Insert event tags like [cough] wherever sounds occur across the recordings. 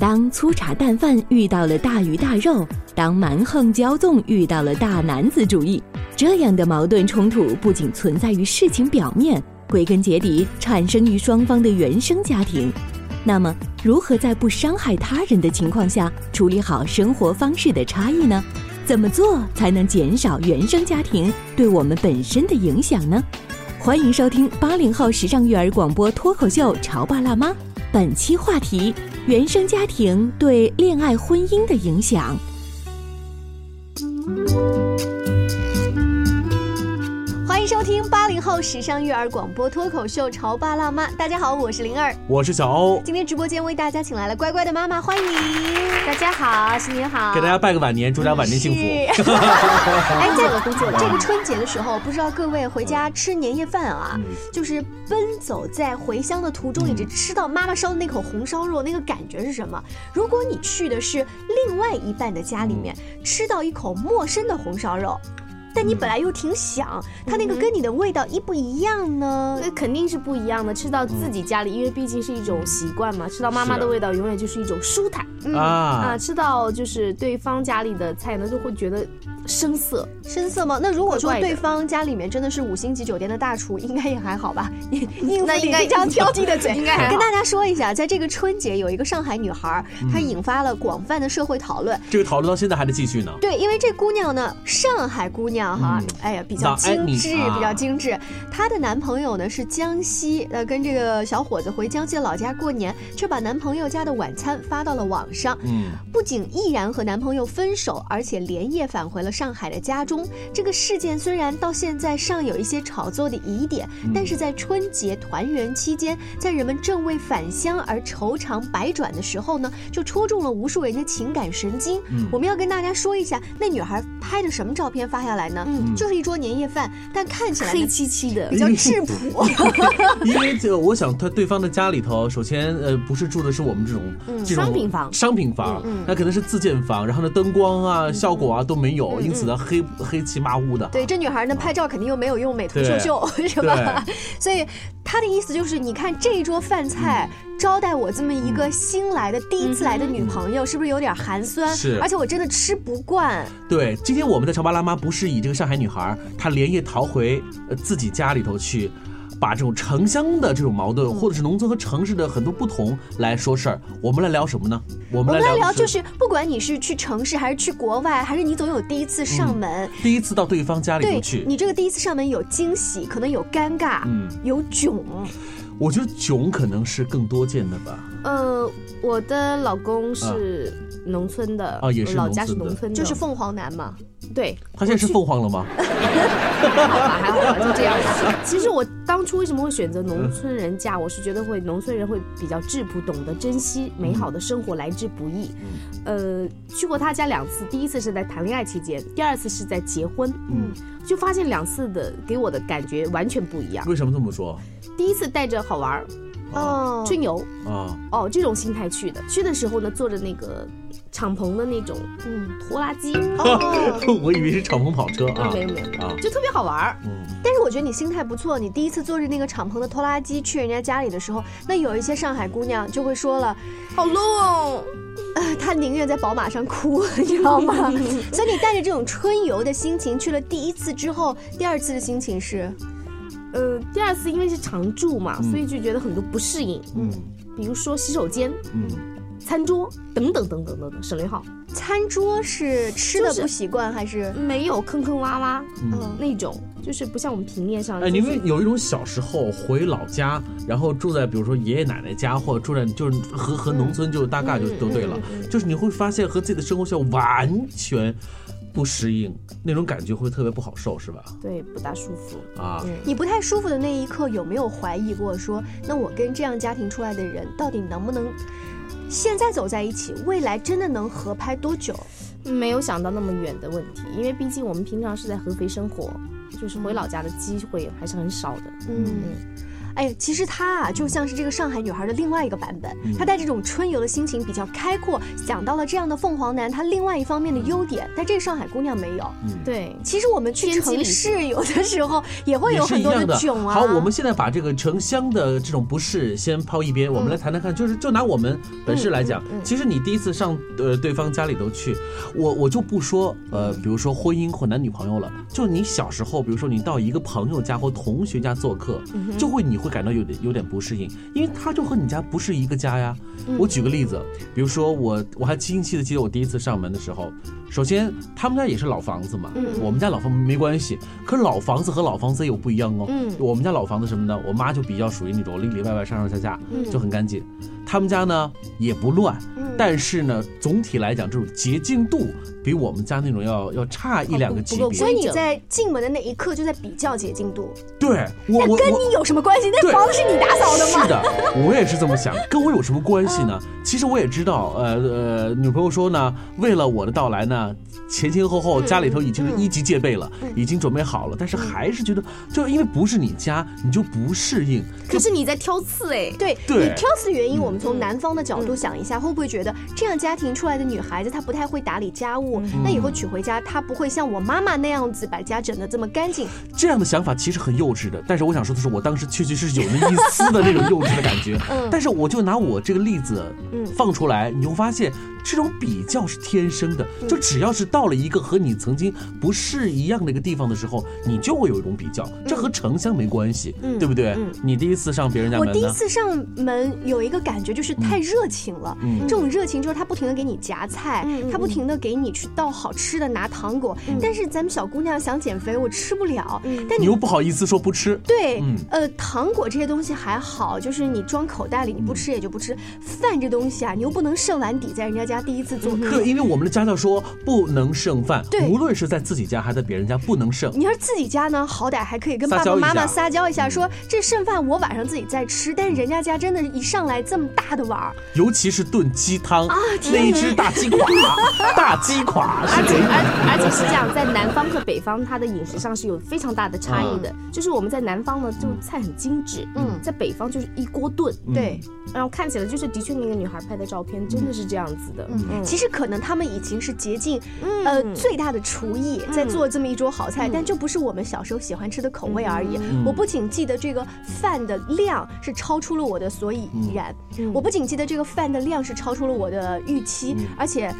当粗茶淡饭遇到了大鱼大肉，当蛮横骄纵遇到了大男子主义，这样的矛盾冲突不仅存在于事情表面，归根结底产生于双方的原生家庭。那么，如何在不伤害他人的情况下处理好生活方式的差异呢？怎么做才能减少原生家庭对我们本身的影响呢？欢迎收听八零后时尚育儿广播脱口秀《潮爸辣妈》，本期话题：原生家庭对恋爱婚姻的影响。收听八零后时尚育儿广播脱口秀《潮爸辣妈》。大家好，我是灵儿，我是小欧。今天直播间为大家请来了乖乖的妈妈，欢迎大家好，新年好，给大家拜个晚年，祝大家晚年幸福。哎，在这个春节的时候，不知道各位回家吃年夜饭啊，就是奔走在回乡的途中，以及吃到妈妈烧的那口红烧肉，那个感觉是什么？如果你去的是另外一半的家里面，吃到一口陌生的红烧肉。但你本来又挺想，它那个跟你的味道一不一样呢？那肯定是不一样的。吃到自己家里，因为毕竟是一种习惯嘛，吃到妈妈的味道，永远就是一种舒坦。啊啊，吃到就是对方家里的菜呢，就会觉得生涩。生涩吗？那如果说对方家里面真的是五星级酒店的大厨，应该也还好吧？[laughs] 应付你非常挑剔的嘴，应该跟大家说一下，在这个春节有一个上海女孩，她引发了广泛的社会讨论。这个讨论到现在还在继续呢。对，因为这姑娘呢，上海姑娘。哈，哎呀，比较精致，比较精致。她的男朋友呢是江西，呃，跟这个小伙子回江西老家过年，却把男朋友家的晚餐发到了网上。嗯，不仅毅然和男朋友分手，而且连夜返回了上海的家中。这个事件虽然到现在尚有一些炒作的疑点，但是在春节团圆期间，在人们正为返乡而愁肠百转的时候呢，就戳中了无数人的情感神经。我们要跟大家说一下，那女孩拍的什么照片发下来呢？嗯，就是一桌年夜饭，但看起来黑漆漆的，比较质朴。[laughs] 因为这，我想他对方的家里头，首先呃，不是住的是我们这种商品房，商品房，那可能是自建房，然后呢，灯光啊、效果啊都没有，因此呢，黑黑漆麻乌的。对，这女孩呢，拍照肯定又没有用美图秀秀，是吧？所以她的意思就是，你看这一桌饭菜。招待我这么一个新来的、第一次来的女朋友，是不是有点寒酸？是，而且我真的吃不惯。对，今天我们的潮爸辣妈不是以这个上海女孩她连夜逃回呃自己家里头去，把这种城乡的这种矛盾，或者是农村和城市的很多不同来说事儿。我们来聊什么呢？我们来聊就是，不管你是去城市还是去国外，还是你总有第一次上门，第一次到对方家里头去，你这个第一次上门有惊喜，可能有尴尬，嗯，有囧。我觉得囧可能是更多见的吧。呃，我的老公是农村的啊，也是老家是农村的，就是凤凰男嘛。对，他现在是凤凰了吗？还 [laughs] 好吧，还好吧，就这样。[laughs] 其实我当初为什么会选择农村人嫁？我是觉得会农村人会比较质朴，懂得珍惜美好的生活来之不易。呃，去过他家两次，第一次是在谈恋爱期间，第二次是在结婚。嗯，就发现两次的给我的感觉完全不一样。为什么这么说？第一次带着好玩儿，哦，春游，啊，哦，这种心态去的。去的时候呢，坐着那个敞篷的那种，嗯，拖拉机。[laughs] 哦，我以为是敞篷跑车啊，没有没有啊，就特别好玩儿。嗯，但是我觉得你心态不错。你第一次坐着那个敞篷的拖拉机去人家家里的时候，那有一些上海姑娘就会说了，好 low，呃，[laughs] 她宁愿在宝马上哭，你知道吗？[laughs] 所以你带着这种春游的心情去了第一次之后，第二次的心情是。呃，第二次因为是常住嘛，所以就觉得很多不适应。嗯，比如说洗手间，嗯，餐桌等等等等等等，省略号。餐桌是吃的不习惯还是没有坑坑洼洼？嗯，那种就是不像我们平面上。哎，因为有一种小时候回老家，然后住在比如说爷爷奶奶家，或者住在就是和和农村就大概就都对了，就是你会发现和自己的生活圈完全。不适应那种感觉会特别不好受，是吧？对，不大舒服啊。你不太舒服的那一刻，有没有怀疑过说，那我跟这样家庭出来的人，到底能不能现在走在一起，未来真的能合拍多久？没有想到那么远的问题，因为毕竟我们平常是在合肥生活，就是回老家的机会还是很少的。嗯。哎，其实她啊，就像是这个上海女孩的另外一个版本。她带这种春游的心情比较开阔，想到了这样的凤凰男他另外一方面的优点，但这个上海姑娘没有。嗯，对。其实我们去城市有的时候也会有很多的囧啊。好，我们现在把这个城乡的这种不适先抛一边，我们来谈谈看，就是就拿我们本市来讲，其实你第一次上呃对方家里头去，我我就不说呃，比如说婚姻或男女朋友了，就你小时候，比如说你到一个朋友家或同学家做客，就会你。会感到有点有点不适应，因为他就和你家不是一个家呀。我举个例子，比如说我我还清晰的记得我第一次上门的时候，首先他们家也是老房子嘛，我们家老房没关系，可是老房子和老房子也有不一样哦。我们家老房子什么呢？我妈就比较属于那种里里外外上上下下就很干净，他们家呢也不乱，但是呢总体来讲这种洁净度。比我们家那种要要差一两个级别，所以你在进门的那一刻就在比较洁净度。对，那跟你有什么关系？那房子是你打扫的吗？是的，我也是这么想。[laughs] 跟我有什么关系呢？其实我也知道，呃呃，女朋友说呢，为了我的到来呢，前前后后家里头已经是一级戒备了，已经准备好了，但是还是觉得，就因为不是你家，你就不适应。可是你在挑刺哎，对，你挑刺的原因，我们从男方的角度想一下，会不会觉得这样家庭出来的女孩子她不太会打理家务？那以后娶回家，她不会像我妈妈那样子把家整得这么干净。这样的想法其实很幼稚的，但是我想说的是，我当时确实是有那一丝的那种幼稚的感觉。[laughs] 嗯，但是我就拿我这个例子，嗯，放出来，你会发现。这种比较是天生的，就只要是到了一个和你曾经不是一样的一个地方的时候，你就会有一种比较。这和城乡没关系，对不对？你第一次上别人家门，我第一次上门有一个感觉就是太热情了。这种热情就是他不停的给你夹菜，他不停的给你去倒好吃的，拿糖果。但是咱们小姑娘想减肥，我吃不了。但你又不好意思说不吃。对，呃，糖果这些东西还好，就是你装口袋里，你不吃也就不吃。饭这东西啊，你又不能剩碗底在人家。家第一次做客，因为我们的家教说不能剩饭，无论是在自己家还是在别人家不能剩。你要是自己家呢，好歹还可以跟爸爸妈妈撒娇一下，说这剩饭我晚上自己再吃。但是人家家真的，一上来这么大的碗，尤其是炖鸡汤啊，那一只大鸡垮，大鸡垮。[laughs] 而且而而且是这样，在南方和北方，它的饮食上是有非常大的差异的。就是我们在南方呢，就菜很精致，嗯，在北方就是一锅炖，对，然后看起来就是的确那个女孩拍的照片真的是这样子的。嗯，其实可能他们已经是竭尽呃最大的厨艺在做这么一桌好菜，但就不是我们小时候喜欢吃的口味而已。我不仅记得这个饭的量是超出了我的所以然，我不仅记得这个饭的量是超出了我的预期，而且。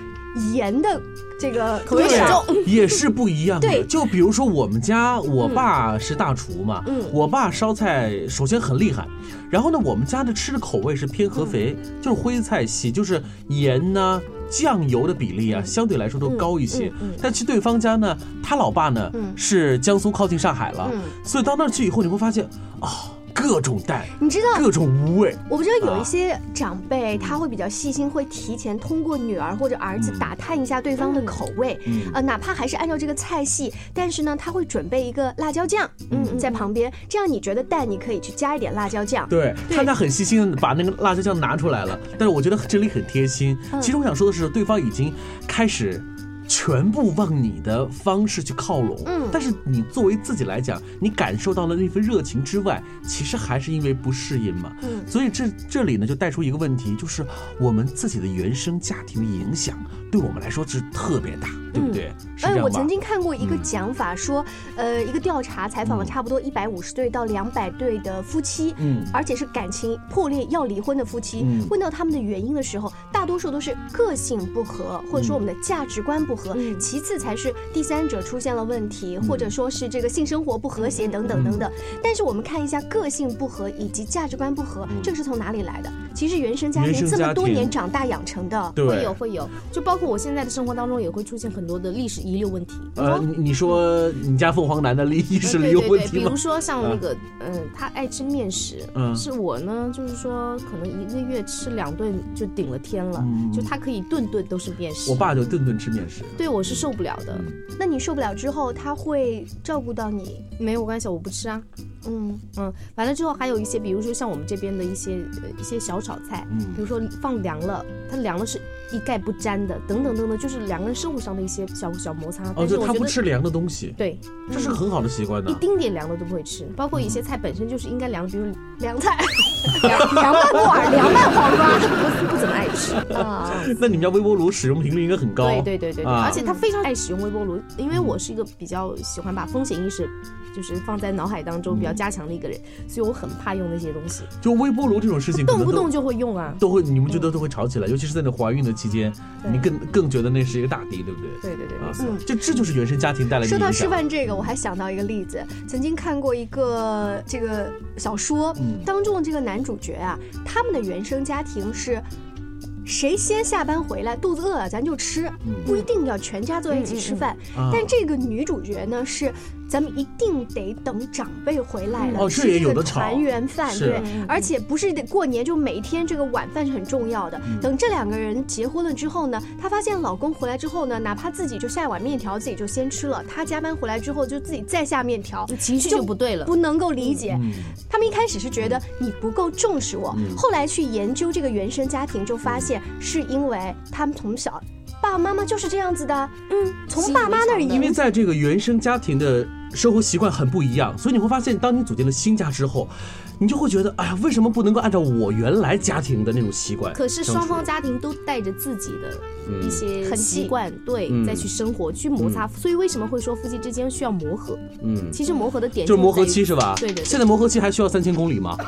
盐的这个口味重也是不一样的。对，就比如说我们家，我爸是大厨嘛，嗯，我爸烧菜首先很厉害，然后呢，我们家的吃的口味是偏合肥，就是徽菜系，就是盐呢、酱油的比例啊，相对来说都高一些。但去对方家呢，他老爸呢是江苏靠近上海了，所以到那儿去以后，你会发现啊。各种淡，你知道各种无味。我不知道有一些长辈他会比较细心，会提前通过女儿或者儿子打探一下对方的口味，呃，哪怕还是按照这个菜系，但是呢，他会准备一个辣椒酱，嗯，在旁边，这样你觉得淡，你可以去加一点辣椒酱。对，他家很细心的把那个辣椒酱拿出来了，但是我觉得这里很贴心。其实我想说的是，对方已经开始。全部往你的方式去靠拢，嗯，但是你作为自己来讲，你感受到了那份热情之外，其实还是因为不适应嘛，嗯，所以这这里呢就带出一个问题，就是我们自己的原生家庭的影响，对我们来说是特别大。对不对？哎，我曾经看过一个讲法，说，呃，一个调查采访了差不多一百五十对到两百对的夫妻，嗯，而且是感情破裂要离婚的夫妻，问到他们的原因的时候，大多数都是个性不合，或者说我们的价值观不合，其次才是第三者出现了问题，或者说是这个性生活不和谐等等等等。但是我们看一下个性不合以及价值观不合，这个是从哪里来的？其实原生家庭这么多年长大养成的，会有会有，就包括我现在的生活当中也会出现很多的历史遗留问题。呃，你说你家凤凰男的历史遗留问题比如说像那个，嗯，他爱吃面食，嗯，是我呢，就是说可能一个月吃两顿就顶了天了，就他可以顿顿都是面食。我爸就顿顿吃面食，对我是受不了的。那你受不了之后，他会照顾到你？没有关系，我不吃啊。嗯嗯，完了之后还有一些，比如说像我们这边的一些呃一些小炒菜，嗯，比如说放凉了，它凉了是一概不沾的，等等等等，就是两个人生活上的一些小小摩擦。哦，就他不吃凉的东西。对，这是个很好的习惯呢。一丁点凉的都不会吃，包括一些菜本身就是应该凉，比如凉菜、凉凉拌木耳、凉拌黄瓜，不不怎么爱吃啊。那你们家微波炉使用频率应该很高。对对对对，而且他非常爱使用微波炉，因为我是一个比较喜欢把风险意识。就是放在脑海当中比较加强的一个人，所以我很怕用那些东西。就微波炉这种事情，动不动就会用啊，都会，你们觉得都会吵起来，尤其是在那怀孕的期间，你更更觉得那是一个大敌，对不对？对对对，嗯，这这就是原生家庭带来的。说到吃饭这个，我还想到一个例子，曾经看过一个这个小说，当中的这个男主角啊，他们的原生家庭是。谁先下班回来，肚子饿了咱就吃，不一定要全家坐在一起吃饭。但这个女主角呢是。咱们一定得等长辈回来了吃这个团圆饭，对，而且不是得过年，就每一天这个晚饭是很重要的。等这两个人结婚了之后呢，她发现老公回来之后呢，哪怕自己就下一碗面条，自己就先吃了，她加班回来之后就自己再下面条，情绪就不对了，不能够理解。他们一开始是觉得你不够重视我，后来去研究这个原生家庭，就发现是因为他们从小爸爸妈妈就是这样子的，嗯，从爸妈那儿，因为在这个原生家庭的。生活习惯很不一样，所以你会发现，当你组建了新家之后，你就会觉得，哎呀，为什么不能够按照我原来家庭的那种习惯？可是双方家庭都带着自己的一些习惯，对，再去生活，去摩擦。所以为什么会说夫妻之间需要磨合？嗯，其实磨合的点就是磨合期，是吧？对对。现在磨合期还需要三千公里吗？[laughs]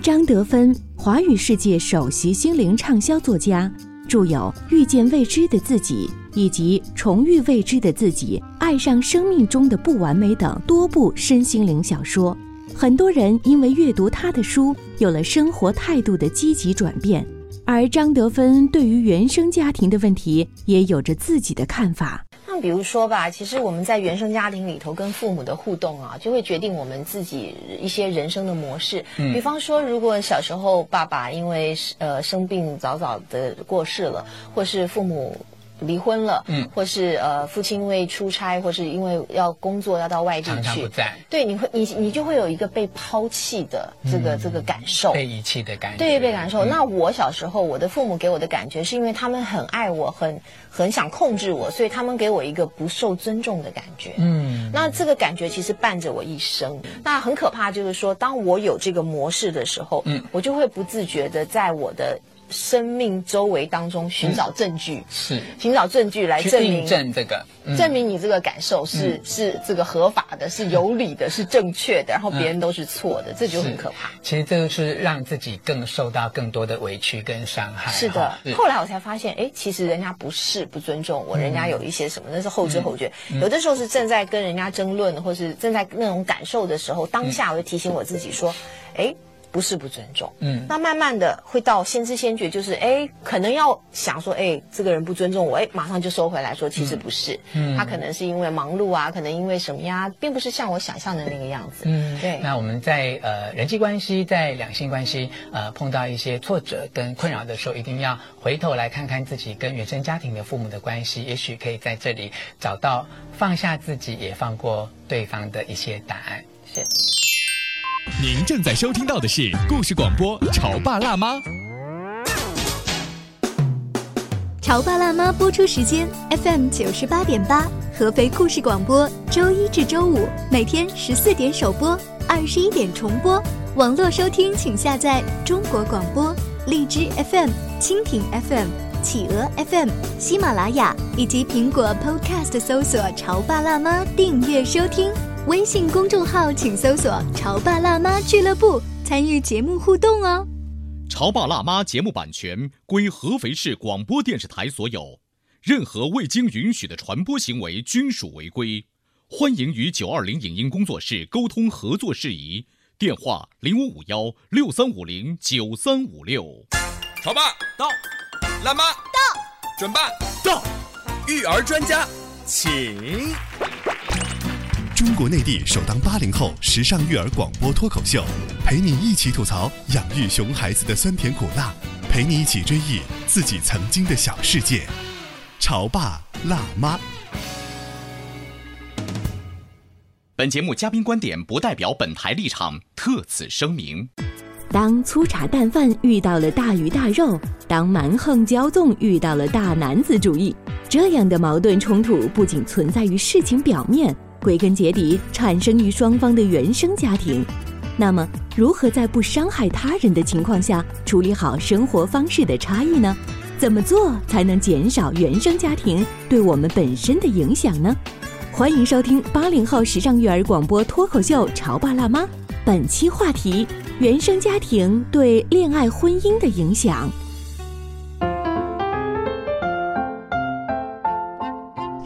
张德芬，华语世界首席心灵畅销作家。著有《遇见未知的自己》以及《重遇未知的自己》《爱上生命中的不完美》等多部身心灵小说，很多人因为阅读他的书，有了生活态度的积极转变。而张德芬对于原生家庭的问题，也有着自己的看法。比如说吧，其实我们在原生家庭里头跟父母的互动啊，就会决定我们自己一些人生的模式。嗯，比方说，如果小时候爸爸因为呃生病早早的过世了，或是父母。离婚了，嗯，或是呃，父亲因为出差，或是因为要工作要到外地去，不在，对，你会你你就会有一个被抛弃的这个这个感受，被遗弃的感觉，对，被感受。那我小时候，我的父母给我的感觉是因为他们很爱我，很很想控制我，所以他们给我一个不受尊重的感觉，嗯，那这个感觉其实伴着我一生。那很可怕，就是说，当我有这个模式的时候，嗯，我就会不自觉的在我的。生命周围当中寻找证据，是。寻找证据来证明证这个，证明你这个感受是是这个合法的，是有理的，是正确的，然后别人都是错的，这就很可怕。其实这就是让自己更受到更多的委屈跟伤害。是的，后来我才发现，哎，其实人家不是不尊重我，人家有一些什么，那是后知后觉。有的时候是正在跟人家争论，或是正在那种感受的时候，当下我就提醒我自己说，哎。不是不尊重，嗯，那慢慢的会到先知先觉，就是哎，可能要想说，哎，这个人不尊重我，哎，马上就收回来说，其实不是，嗯，他可能是因为忙碌啊，可能因为什么呀，并不是像我想象的那个样子，嗯，对。那我们在呃人际关系，在两性关系，呃碰到一些挫折跟困扰的时候，一定要回头来看看自己跟原生家庭的父母的关系，也许可以在这里找到放下自己，也放过对方的一些答案，是。您正在收听到的是故事广播《潮爸辣妈》。潮爸辣妈播出时间：FM 九十八点八，合肥故事广播，周一至周五每天十四点首播，二十一点重播。网络收听，请下载中国广播。荔枝 FM、蜻蜓 FM、企鹅 FM、喜马拉雅以及苹果 Podcast 搜索“潮爸辣妈”订阅收听。微信公众号请搜索“潮爸辣妈俱乐部”，参与节目互动哦。潮爸辣妈节目版权归合肥市广播电视台所有，任何未经允许的传播行为均属违规。欢迎与九二零影音工作室沟通合作事宜，电话零五五幺六三五零九三五六。潮爸到，辣妈到，准爸到，育儿专家请。中国内地首档八零后时尚育儿广播脱口秀，陪你一起吐槽养育熊孩子的酸甜苦辣，陪你一起追忆自己曾经的小世界。潮爸辣妈。本节目嘉宾观点不代表本台立场，特此声明。当粗茶淡饭遇到了大鱼大肉，当蛮横骄纵遇到了大男子主义，这样的矛盾冲突不仅存在于事情表面。归根结底，产生于双方的原生家庭。那么，如何在不伤害他人的情况下处理好生活方式的差异呢？怎么做才能减少原生家庭对我们本身的影响呢？欢迎收听八零后时尚育儿广播脱口秀《潮爸辣妈》，本期话题：原生家庭对恋爱婚姻的影响。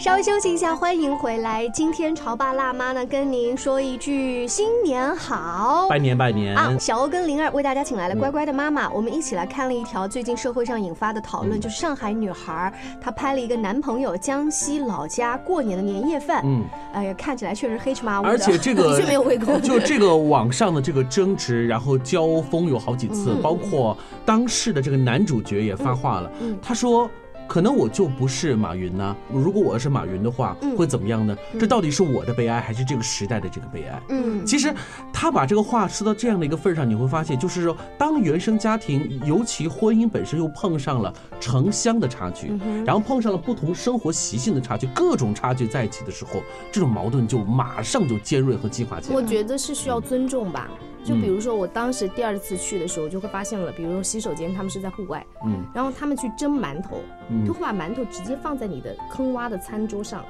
稍微休息一下，欢迎回来。今天潮爸辣妈呢，跟您说一句新年好，拜年拜年啊！小欧跟灵儿为大家请来了乖乖的妈妈，我们一起来看了一条最近社会上引发的讨论，就是上海女孩她拍了一个男朋友江西老家过年的年夜饭，嗯，哎呀，看起来确实黑吃麻乌而且这个 [laughs] 的确没有胃口。就这个网上的这个争执，然后交锋有好几次，包括当事的这个男主角也发话了，他说。可能我就不是马云呢。如果我要是马云的话，会怎么样呢？这到底是我的悲哀，还是这个时代的这个悲哀？嗯，其实他把这个话说到这样的一个份上，你会发现，就是说，当原生家庭，尤其婚姻本身又碰上了城乡的差距，然后碰上了不同生活习性的差距，各种差距在一起的时候，这种矛盾就马上就尖锐和激化起来。我觉得是需要尊重吧。就比如说，我当时第二次去的时候，就会发现了，比如说洗手间，他们是在户外，嗯，然后他们去蒸馒头，就会把馒头直接放在你的坑洼的餐桌上。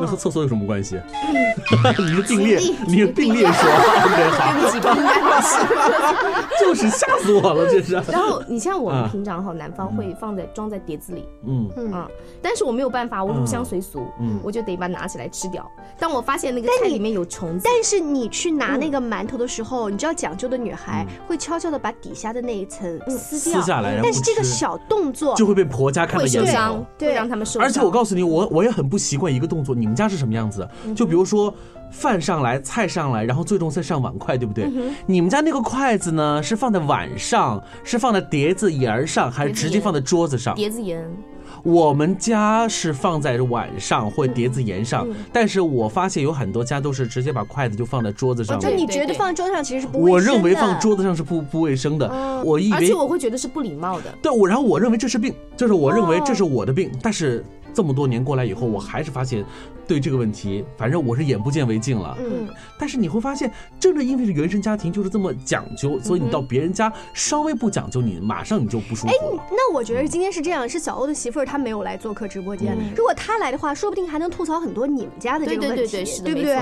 那和厕所有什么关系？[laughs] 你是并列，你是并列说，[laughs] 对不起，[laughs] 就是吓死我了，这是。然后你像我们平常哈，南方会放在装在碟子里，嗯。嗯，但是我没有办法，我入乡随俗，嗯，我就得把它拿起来吃掉。当我发现那个菜里面有虫子，但是你去拿那个馒头的时候，你知道讲究的女孩会悄悄的把底下的那一层撕掉，撕下来，但是这个小动作就会被婆家看到眼伤，对，让他们受伤。而且我告诉你，我我也很不习惯一个动作。你们家是什么样子？就比如说，饭上来，菜上来，然后最终再上碗筷，对不对？你们家那个筷子呢，是放在碗上，是放在碟子沿上，还是直接放在桌子上？碟子沿。我们家是放在碗上或碟子沿上，但是我发现有很多家都是直接把筷子就放在桌子上。就你觉得放桌子上其实是不？我认为放桌子上是不不卫生的。我以为，而且我会觉得是不礼貌的。对，我然后我认为这是病，就是我认为这是我的病，但是。这么多年过来以后，我还是发现，对这个问题，反正我是眼不见为净了。嗯，但是你会发现，正正因为是原生家庭就是这么讲究，所以你到别人家稍微不讲究，你马上你就不舒服。哎，那我觉得今天是这样，是小欧的媳妇儿，她没有来做客直播间。如果她来的话，说不定还能吐槽很多你们家的这个问题，对不对？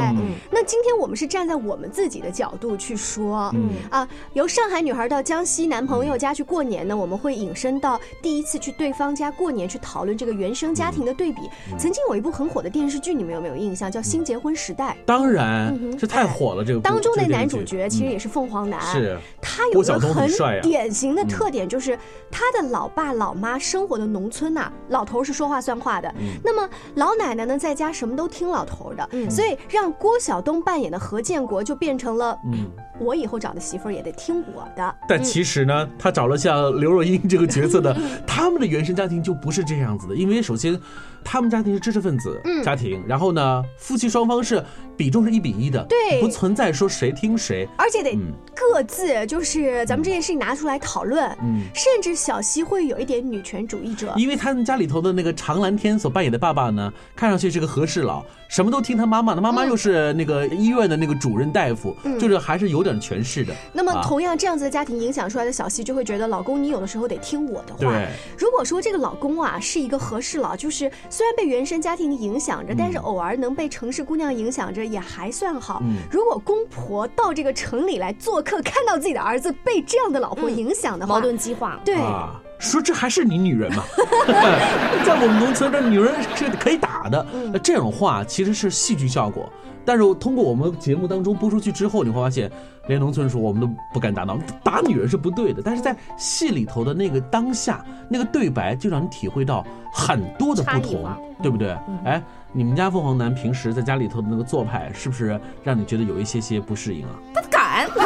那今天我们是站在我们自己的角度去说。嗯啊，由上海女孩到江西男朋友家去过年呢，我们会引申到第一次去对方家过年，去讨论这个原生家庭。的对比，曾经有一部很火的电视剧，你们有没有印象？叫《新结婚时代》。当然，这太火了。这个当中那男主角其实也是凤凰男，是。他有个很典型的特点，就是他的老爸老妈生活的农村呐，老头是说话算话的，那么老奶奶呢，在家什么都听老头的，所以让郭晓东扮演的何建国就变成了，嗯，我以后找的媳妇儿也得听我的。但其实呢，他找了像刘若英这个角色的，[laughs] 他们的原生家庭就不是这样子的，因为首先。他们家庭是知识分子家庭，然后呢，夫妻双方是比重是一比一的，对。不存在说谁听谁，而且得嗯。各自就是咱们这件事情拿出来讨论，嗯。甚至小西会有一点女权主义者。因为他们家里头的那个常蓝天所扮演的爸爸呢，看上去是个和事佬，什么都听他妈妈的，妈妈又是那个医院的那个主任大夫，嗯。就是还是有点权势的。那么啊。同样这样子的家庭影响出来的小西就会觉得，老公你有的时候得听我的话。对。如果说这个老公啊是一个和事佬，就是虽然被原生家庭影响着，但是偶尔能被城市姑娘影响着也还算好。嗯如果公婆到这个城里来做客，看到自己的儿子被这样的老婆影响的话，矛盾激化。对。啊，说这还是你女人吗？[laughs] 在我们农村，这女人是可以打的。那这种话其实是戏剧效果，但是通过我们节目当中播出去之后，你会发现，连农村说我们都不敢打闹，打女人是不对的。但是在戏里头的那个当下，那个对白就让你体会到很多的不同对不对？哎，你们家凤凰男平时在家里头的那个做派，是不是让你觉得有一些些不适应啊？他敢。[laughs]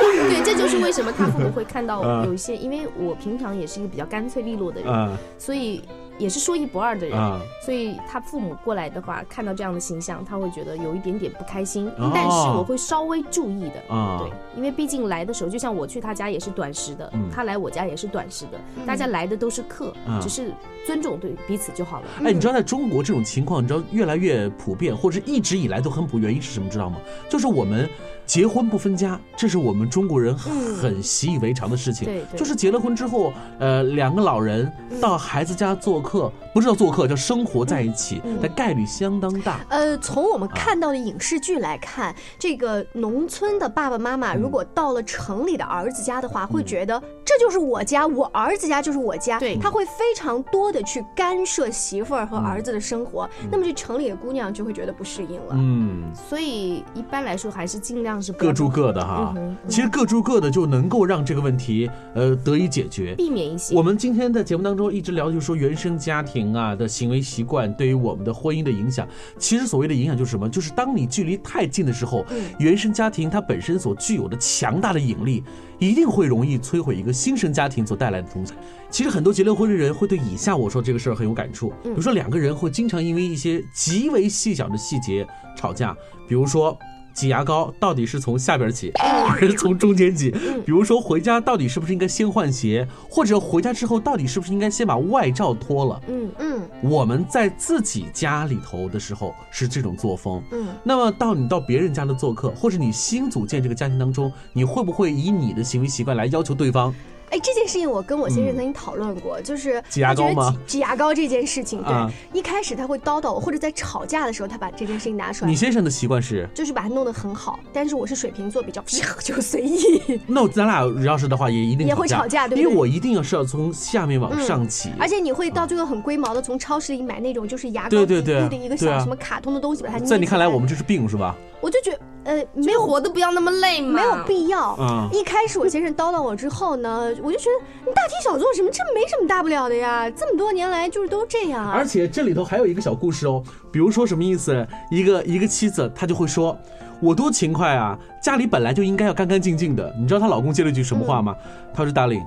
对，这就是为什么他父母会看到嗯有一些，因为我平常也是一个比较干脆利落的人，嗯所以也是说一不二的人，嗯所以他父母过来的话，看到这样的形象，他会觉得有一点点不开心，哦但是我会稍微注意的，啊对，因为毕竟来的时候，就像我去他家也是短时的，嗯他来我家也是短时的，大家来的都是客，嗯只是尊重对彼此就好了。哎，你知道在中国这种情况，你知道越来越普遍，或者是一直以来都很普，原因是什么？知道吗？就是我们结婚不分家，这是我们中国人很习以为常的事情。对对就是结了婚之后，呃，两个老人到孩子家做客，不是叫做客，叫生活在一起的概率相当大。呃，从我们看到的影视剧来看，这个农村的爸爸妈妈如果到了城里的儿子家的话，会觉得这就是我家，我儿子家就是我家，对他会非常多的去干涉媳妇儿和儿子的生活，那么这城里的姑娘就会觉得不适应了。嗯，所以一般来说还是尽量是各住各的哈嗯。其实各住各的就能够让这个问题呃得以解决。避免一些。我们今天在节目当中一直聊，就是说原生家庭啊的行为习惯对于我们的婚姻的影响。其实所谓的影响就是什么？就是当你距离太近的时候，原生家庭它本身所具有的强大的引力，一定会容易摧毁一个新生家庭所带来的东西。其实很多结了婚的人会对以下我说这个事儿很有感触，比如说两个人会经常因为一些极为细小的细节吵架，比如说。挤牙膏到底是从下边挤还是从中间挤？比如说回家到底是不是应该先换鞋，或者回家之后到底是不是应该先把外罩脱了？嗯嗯我们在自己家里头的时候是这种作风，嗯，那么到你到别人家的做客，或者你新组建这个家庭当中，你会不会以你的行为习惯来要求对方？哎，这件事情我跟我先生曾经讨论过，就是嗯挤牙膏挤挤牙膏这件事情，对，啊一开始他会叨叨我，或者在吵架的时候，他把这件事情拿出来你，先生的习惯是？就是把它弄得很好。但是我是水瓶座，比较 [laughs] 就随意。那咱俩要是的话，也一定也会吵架对不对因为我一定要是要从下面往上起。而且你会到最后很龟毛的从超市里买那种就是牙膏对对对底部的一个小什么卡通的东西，把它在你看来，我们这是病是吧？我就觉得呃没有活的不要那么累嘛，没有必要。嗯一开始我先生叨叨我之后呢，我就觉得你大题小做什么？这没什么大不了的呀，这么多年来就是都这样啊。而且这里头还有一个小故事哦，比如说什么意思？一个一个妻子，她就会说：“我多勤快啊，家里本来就应该要干干净净的。”你知道她老公接了一句什么话吗？他说：“Darling，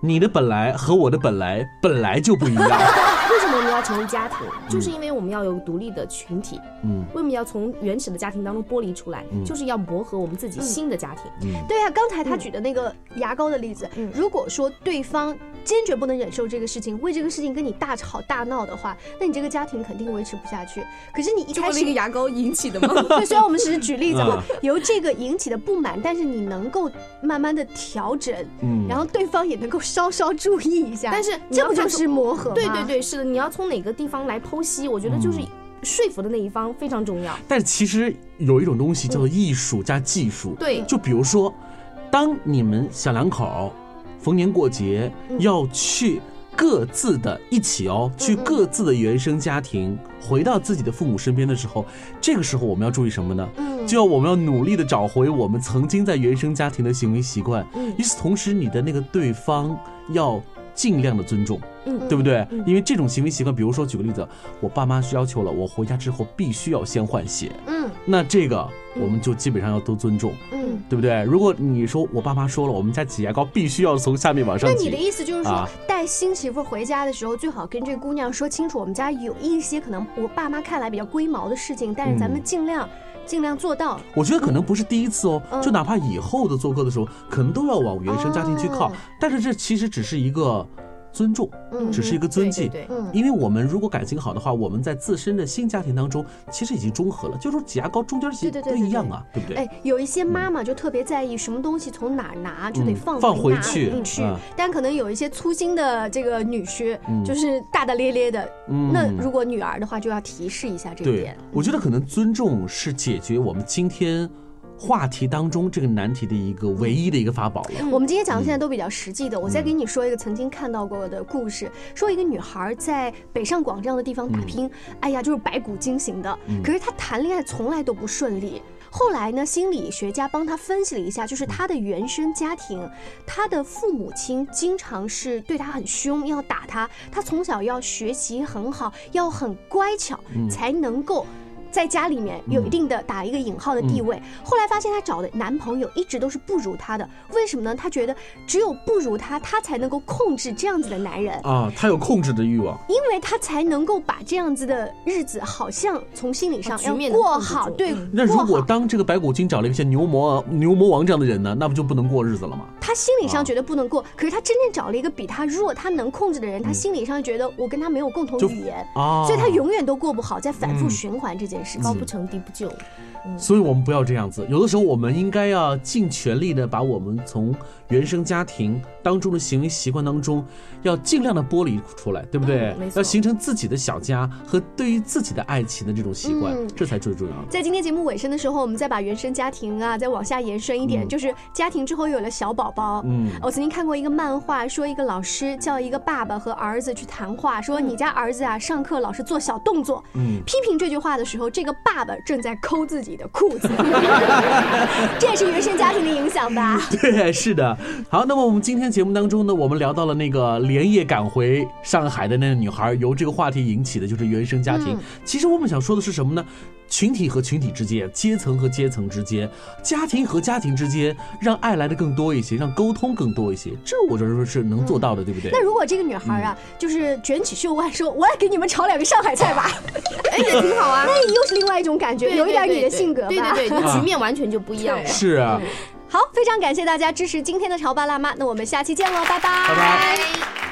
你的本来和我的本来本来就不一样。们要成立家庭？就是因为我们要有独立的群体。嗯为什么要从原始的家庭当中剥离出来？嗯就是要磨合我们自己新的家庭。嗯对呀、刚才他举的那个牙膏的例子，如果说对方坚决不能忍受这个事情，为这个事情跟你大吵大闹的话，那你这个家庭肯定维持不下去。可是你一开始就为了一个牙膏引起的吗？[laughs] 对，虽然我们只是举例子，啊由这个引起的不满，但是你能够慢慢的调整，嗯然后对方也能够稍稍注意一下。但是这不就是磨合吗？对对对，是的，你要从哪个地方来剖析？我觉得就是嗯说服的那一方非常重要。但是其实有一种东西叫做艺术加技术。对就比如说，当你们小两口逢年过节要去各自的一起哦，去各自的原生家庭，回到自己的父母身边的时候，这个时候我们要注意什么呢？嗯就要我们要努力的找回我们曾经在原生家庭的行为习惯。嗯与此同时，你的那个对方要尽量的尊重。嗯对不对？因为这种行为习惯，比如说举个例子，我爸妈是要求了，我回家之后必须要先换鞋，嗯那这个我们就基本上要都尊重，嗯。对不对？如果你说我爸妈说了，我们家挤牙膏必须要从下面往上挤，那你的意思就是说啊，带带新媳妇回家的时候，最好跟这姑娘说清楚，我们家有一些可能我爸妈看来比较龟毛的事情，但是咱们尽量。尽量做到。我觉得可能不是第一次哦，就哪怕以后的做客的时候，可能都要往原生家庭去靠。但是这其实只是一个。尊重，只是一个尊敬，因为我们如果感情好的话，我们在自身的新家庭当中，其实已经中和了，就是挤牙膏中间其实都一样啊，对不对？哎，有一些妈妈就特别在意什么东西从哪儿拿就得放放回去，去。但可能有一些粗心的这个女婿，就是大大咧咧的。那如果女儿的话，就要提示一下这一点。我觉得可能尊重是解决我们今天。话题当中这个难题的一个唯一的一个法宝了。我们今天讲的现在都比较实际的，我再给你说一个曾经看到过的故事，说一个女孩在北上广这样的地方打拼，哎呀，就是白骨精型的，可是她谈恋爱从来都不顺利。后来呢，心理学家帮她分析了一下，就是她的原生家庭，她的父母亲经常是对她很凶，要打她，她从小要学习很好，要很乖巧，才能够。在家里面有一定的打一个引号的地位，后来发现她找的男朋友一直都是不如她的，为什么呢？她觉得只有不如她，她才能够控制这样子的男人。啊，她有控制的欲望，因为她才能够把这样子的日子好像从心理上要过好。对，那如果当这个白骨精找了一个像牛魔牛魔王这样的人呢，那不就不能过日子了吗？她心理上觉得不能过，可是她真正找了一个比她弱、她能控制的人，她心理上觉得我跟他没有共同语言，所以她永远都过不好，在反复循环这件。高不成低不就，所以我们不要这样子。有的时候，我们应该要尽全力的把我们从原生家庭当中的行为习惯当中，要尽量的剥离出来，对不对？要形成自己的小家和对于自己的爱情的这种习惯，这才最重要。在今天节目尾声的时候，我们再把原生家庭啊，再往下延伸一点，就是家庭之后有了小宝宝。嗯，我曾经看过一个漫画，说一个老师叫一个爸爸和儿子去谈话，说你家儿子啊，上课老是做小动作。嗯，批评这句话的时候，这个爸爸正在抠自己的裤子，[laughs] 这也是原生家庭的影响吧？对，是的。好，那么我们今天节目当中呢，我们聊到了那个连夜赶回上海的那个女孩，由这个话题引起的就是原生家庭。其实我们想说的是什么呢？群体和群体之间，阶层和阶层之间，家庭和家庭之间，让爱来的更多一些，让沟通更多一些，这我认为是能做到的，对不对？那如果这个女孩啊，就是卷起袖腕说：“我也给你们炒两个上海菜吧。[laughs] ”哎，也挺好啊。[laughs] 那又是另外一种感觉，有一点你的性格，对对对，局 [laughs] 面完全就不一样了。是啊。好，非常感谢大家支持今天的潮爸辣妈，那我们下期见喽，拜拜。拜拜。